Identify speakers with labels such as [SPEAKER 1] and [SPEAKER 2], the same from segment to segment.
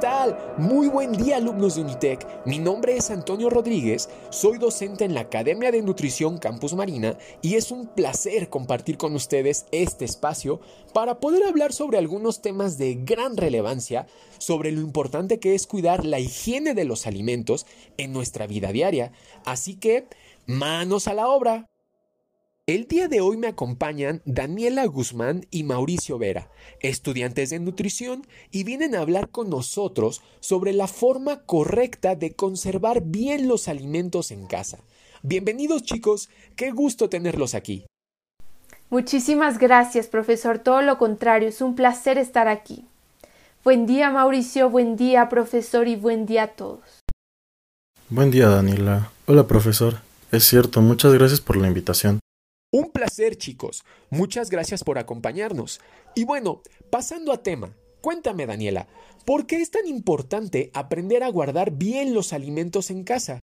[SPEAKER 1] tal? Muy buen día alumnos de Unitec. Mi nombre es Antonio Rodríguez, soy docente en la Academia de Nutrición Campus Marina y es un placer compartir con ustedes este espacio para poder hablar sobre algunos temas de gran relevancia, sobre lo importante que es cuidar la higiene de los alimentos en nuestra vida diaria. Así que, manos a la obra. El día de hoy me acompañan Daniela Guzmán y Mauricio Vera, estudiantes de nutrición, y vienen a hablar con nosotros sobre la forma correcta de conservar bien los alimentos en casa. Bienvenidos chicos, qué gusto tenerlos aquí.
[SPEAKER 2] Muchísimas gracias, profesor. Todo lo contrario, es un placer estar aquí. Buen día, Mauricio, buen día, profesor, y buen día a todos.
[SPEAKER 3] Buen día, Daniela. Hola, profesor. Es cierto, muchas gracias por la invitación.
[SPEAKER 1] Un placer, chicos. Muchas gracias por acompañarnos. Y bueno, pasando a tema, cuéntame, Daniela, ¿por qué es tan importante aprender a guardar bien los alimentos en casa?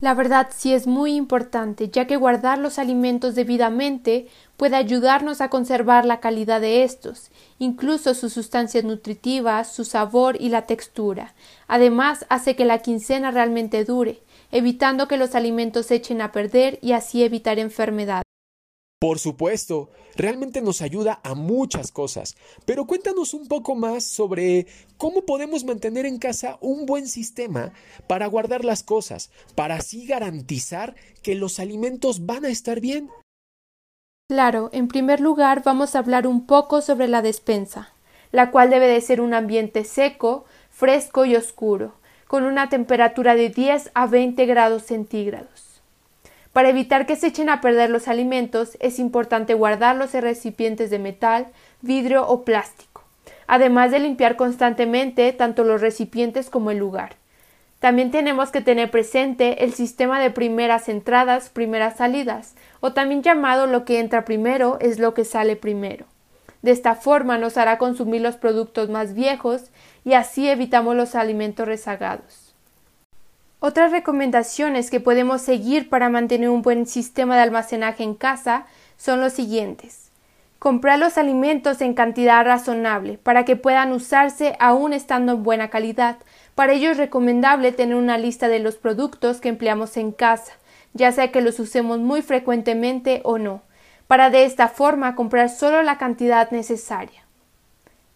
[SPEAKER 2] La verdad sí es muy importante, ya que guardar los alimentos debidamente puede ayudarnos a conservar la calidad de estos, incluso sus sustancias nutritivas, su sabor y la textura. Además, hace que la quincena realmente dure, evitando que los alimentos se echen a perder y así evitar enfermedades.
[SPEAKER 1] Por supuesto, realmente nos ayuda a muchas cosas, pero cuéntanos un poco más sobre cómo podemos mantener en casa un buen sistema para guardar las cosas, para así garantizar que los alimentos van a estar bien.
[SPEAKER 2] Claro, en primer lugar vamos a hablar un poco sobre la despensa, la cual debe de ser un ambiente seco, fresco y oscuro, con una temperatura de 10 a 20 grados centígrados. Para evitar que se echen a perder los alimentos, es importante guardarlos en recipientes de metal, vidrio o plástico, además de limpiar constantemente tanto los recipientes como el lugar. También tenemos que tener presente el sistema de primeras entradas, primeras salidas, o también llamado lo que entra primero es lo que sale primero. De esta forma nos hará consumir los productos más viejos y así evitamos los alimentos rezagados. Otras recomendaciones que podemos seguir para mantener un buen sistema de almacenaje en casa son los siguientes. Comprar los alimentos en cantidad razonable para que puedan usarse aún estando en buena calidad. Para ello es recomendable tener una lista de los productos que empleamos en casa, ya sea que los usemos muy frecuentemente o no, para de esta forma comprar solo la cantidad necesaria.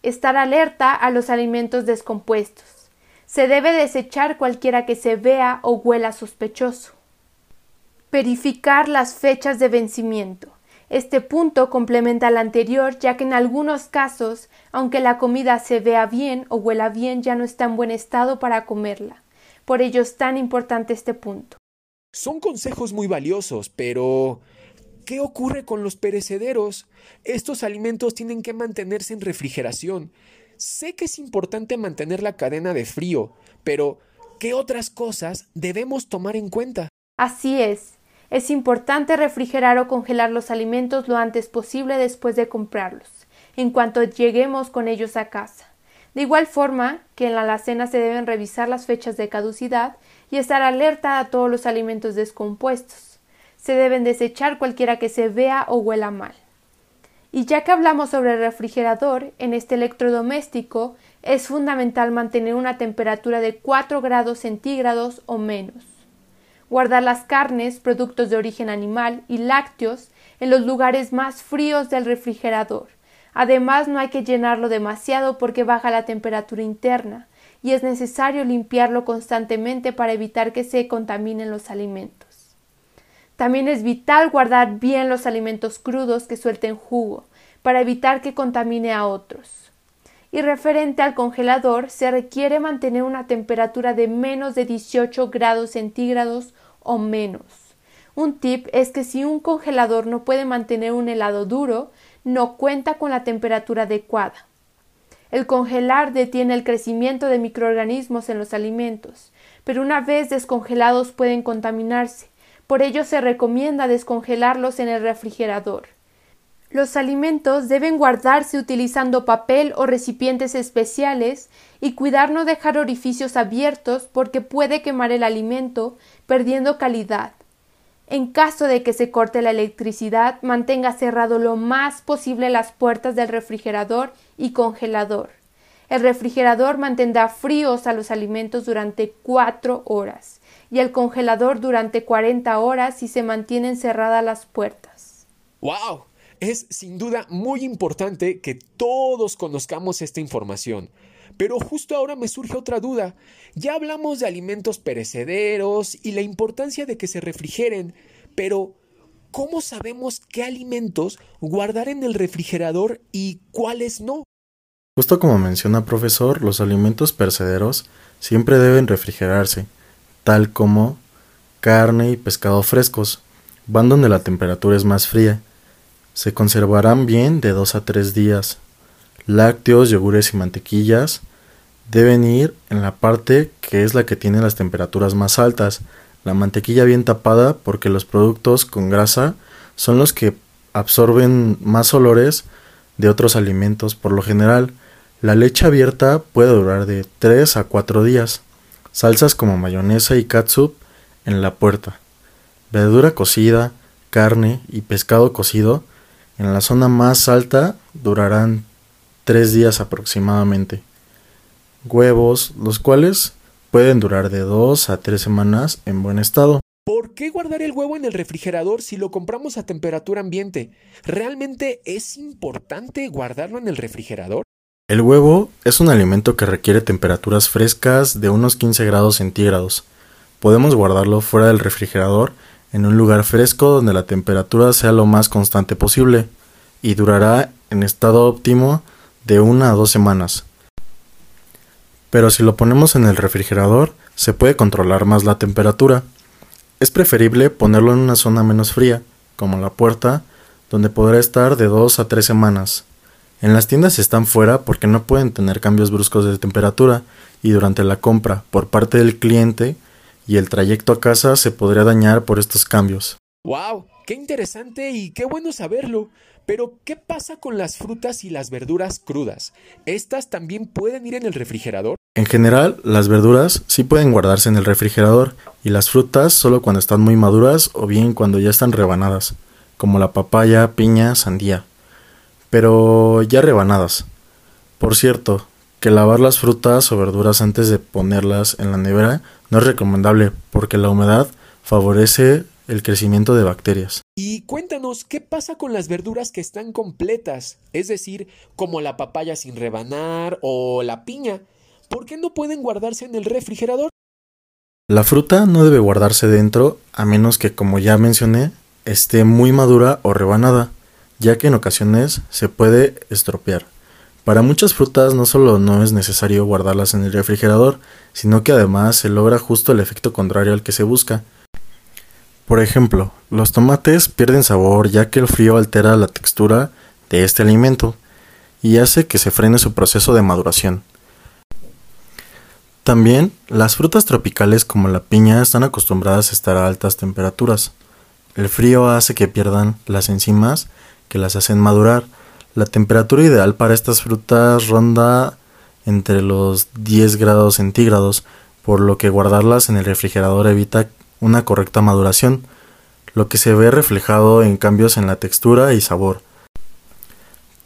[SPEAKER 2] Estar alerta a los alimentos descompuestos. Se debe desechar cualquiera que se vea o huela sospechoso. Verificar las fechas de vencimiento. Este punto complementa al anterior ya que en algunos casos, aunque la comida se vea bien o huela bien, ya no está en buen estado para comerla. Por ello es tan importante este punto.
[SPEAKER 1] Son consejos muy valiosos, pero ¿qué ocurre con los perecederos? Estos alimentos tienen que mantenerse en refrigeración. Sé que es importante mantener la cadena de frío, pero ¿qué otras cosas debemos tomar en cuenta?
[SPEAKER 2] Así es. Es importante refrigerar o congelar los alimentos lo antes posible después de comprarlos, en cuanto lleguemos con ellos a casa. De igual forma que en la alacena se deben revisar las fechas de caducidad y estar alerta a todos los alimentos descompuestos. Se deben desechar cualquiera que se vea o huela mal. Y ya que hablamos sobre el refrigerador, en este electrodoméstico es fundamental mantener una temperatura de 4 grados centígrados o menos. Guardar las carnes, productos de origen animal y lácteos en los lugares más fríos del refrigerador. Además, no hay que llenarlo demasiado porque baja la temperatura interna y es necesario limpiarlo constantemente para evitar que se contaminen los alimentos. También es vital guardar bien los alimentos crudos que suelten jugo, para evitar que contamine a otros. Y referente al congelador, se requiere mantener una temperatura de menos de 18 grados centígrados o menos. Un tip es que si un congelador no puede mantener un helado duro, no cuenta con la temperatura adecuada. El congelar detiene el crecimiento de microorganismos en los alimentos, pero una vez descongelados pueden contaminarse, por ello se recomienda descongelarlos en el refrigerador. Los alimentos deben guardarse utilizando papel o recipientes especiales y cuidar no dejar orificios abiertos porque puede quemar el alimento, perdiendo calidad. En caso de que se corte la electricidad, mantenga cerrado lo más posible las puertas del refrigerador y congelador. El refrigerador mantendrá fríos a los alimentos durante cuatro horas y el congelador durante 40 horas si se mantienen cerradas las puertas.
[SPEAKER 1] ¡Wow! Es sin duda muy importante que todos conozcamos esta información. Pero justo ahora me surge otra duda. Ya hablamos de alimentos perecederos y la importancia de que se refrigeren, pero ¿cómo sabemos qué alimentos guardar en el refrigerador y cuáles no?
[SPEAKER 3] Justo como menciona profesor, los alimentos perecederos siempre deben refrigerarse, tal como carne y pescado frescos, van donde la temperatura es más fría. Se conservarán bien de 2 a 3 días. Lácteos, yogures y mantequillas deben ir en la parte que es la que tiene las temperaturas más altas. La mantequilla bien tapada porque los productos con grasa son los que absorben más olores de otros alimentos por lo general. La leche abierta puede durar de 3 a 4 días. Salsas como mayonesa y catsup en la puerta. Verdura cocida, carne y pescado cocido en la zona más alta durarán 3 días aproximadamente. Huevos, los cuales pueden durar de 2 a 3 semanas en buen estado.
[SPEAKER 1] ¿Por qué guardar el huevo en el refrigerador si lo compramos a temperatura ambiente? ¿Realmente es importante guardarlo en el refrigerador?
[SPEAKER 3] El huevo es un alimento que requiere temperaturas frescas de unos 15 grados centígrados. Podemos guardarlo fuera del refrigerador en un lugar fresco donde la temperatura sea lo más constante posible y durará en estado óptimo de una a dos semanas. Pero si lo ponemos en el refrigerador, se puede controlar más la temperatura. Es preferible ponerlo en una zona menos fría, como la puerta, donde podrá estar de dos a tres semanas. En las tiendas están fuera porque no pueden tener cambios bruscos de temperatura y durante la compra por parte del cliente y el trayecto a casa se podría dañar por estos cambios.
[SPEAKER 1] ¡Wow! ¡Qué interesante y qué bueno saberlo! Pero, ¿qué pasa con las frutas y las verduras crudas? ¿Estas también pueden ir en el refrigerador?
[SPEAKER 3] En general, las verduras sí pueden guardarse en el refrigerador y las frutas solo cuando están muy maduras o bien cuando ya están rebanadas, como la papaya, piña, sandía pero ya rebanadas. Por cierto, que lavar las frutas o verduras antes de ponerlas en la nevera no es recomendable porque la humedad favorece el crecimiento de bacterias.
[SPEAKER 1] Y cuéntanos, ¿qué pasa con las verduras que están completas? Es decir, como la papaya sin rebanar o la piña. ¿Por qué no pueden guardarse en el refrigerador?
[SPEAKER 3] La fruta no debe guardarse dentro a menos que, como ya mencioné, esté muy madura o rebanada ya que en ocasiones se puede estropear. Para muchas frutas no solo no es necesario guardarlas en el refrigerador, sino que además se logra justo el efecto contrario al que se busca. Por ejemplo, los tomates pierden sabor ya que el frío altera la textura de este alimento y hace que se frene su proceso de maduración. También, las frutas tropicales como la piña están acostumbradas a estar a altas temperaturas. El frío hace que pierdan las enzimas que las hacen madurar. La temperatura ideal para estas frutas ronda entre los 10 grados centígrados, por lo que guardarlas en el refrigerador evita una correcta maduración, lo que se ve reflejado en cambios en la textura y sabor.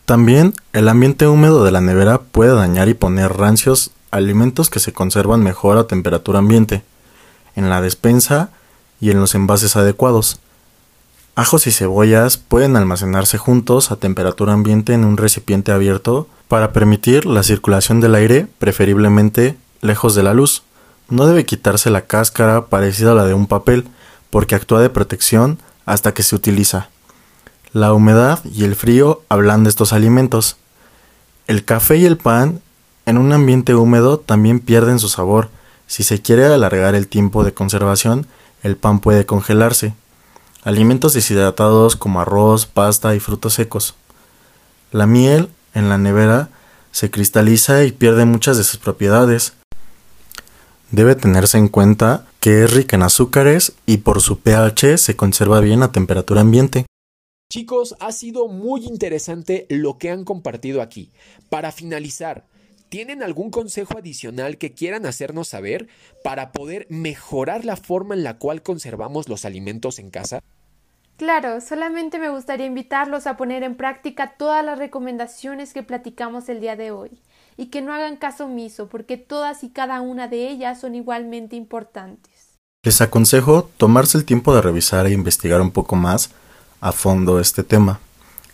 [SPEAKER 3] También el ambiente húmedo de la nevera puede dañar y poner rancios alimentos que se conservan mejor a temperatura ambiente, en la despensa y en los envases adecuados. Ajos y cebollas pueden almacenarse juntos a temperatura ambiente en un recipiente abierto para permitir la circulación del aire, preferiblemente lejos de la luz. No debe quitarse la cáscara parecida a la de un papel, porque actúa de protección hasta que se utiliza. La humedad y el frío hablan de estos alimentos. El café y el pan en un ambiente húmedo también pierden su sabor. Si se quiere alargar el tiempo de conservación, el pan puede congelarse alimentos deshidratados como arroz, pasta y frutos secos. La miel en la nevera se cristaliza y pierde muchas de sus propiedades. Debe tenerse en cuenta que es rica en azúcares y por su pH se conserva bien a temperatura ambiente.
[SPEAKER 1] Chicos, ha sido muy interesante lo que han compartido aquí. Para finalizar, ¿Tienen algún consejo adicional que quieran hacernos saber para poder mejorar la forma en la cual conservamos los alimentos en casa?
[SPEAKER 2] Claro, solamente me gustaría invitarlos a poner en práctica todas las recomendaciones que platicamos el día de hoy y que no hagan caso omiso porque todas y cada una de ellas son igualmente importantes.
[SPEAKER 3] Les aconsejo tomarse el tiempo de revisar e investigar un poco más a fondo este tema,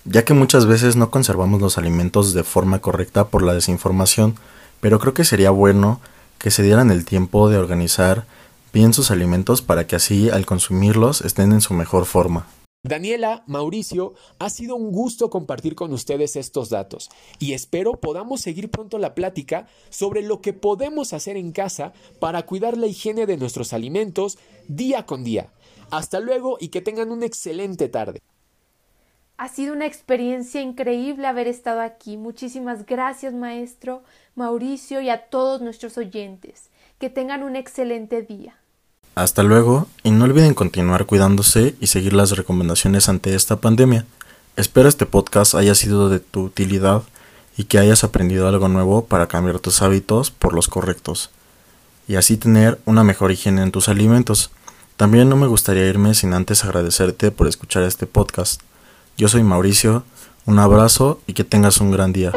[SPEAKER 3] ya que muchas veces no conservamos los alimentos de forma correcta por la desinformación, pero creo que sería bueno que se dieran el tiempo de organizar bien sus alimentos para que así al consumirlos estén en su mejor forma.
[SPEAKER 1] Daniela, Mauricio, ha sido un gusto compartir con ustedes estos datos y espero podamos seguir pronto la plática sobre lo que podemos hacer en casa para cuidar la higiene de nuestros alimentos día con día. Hasta luego y que tengan una excelente tarde.
[SPEAKER 2] Ha sido una experiencia increíble haber estado aquí. Muchísimas gracias, maestro, Mauricio y a todos nuestros oyentes. Que tengan un excelente día.
[SPEAKER 3] Hasta luego y no olviden continuar cuidándose y seguir las recomendaciones ante esta pandemia. Espero este podcast haya sido de tu utilidad y que hayas aprendido algo nuevo para cambiar tus hábitos por los correctos y así tener una mejor higiene en tus alimentos. También no me gustaría irme sin antes agradecerte por escuchar este podcast. Yo soy Mauricio, un abrazo y que tengas un gran día.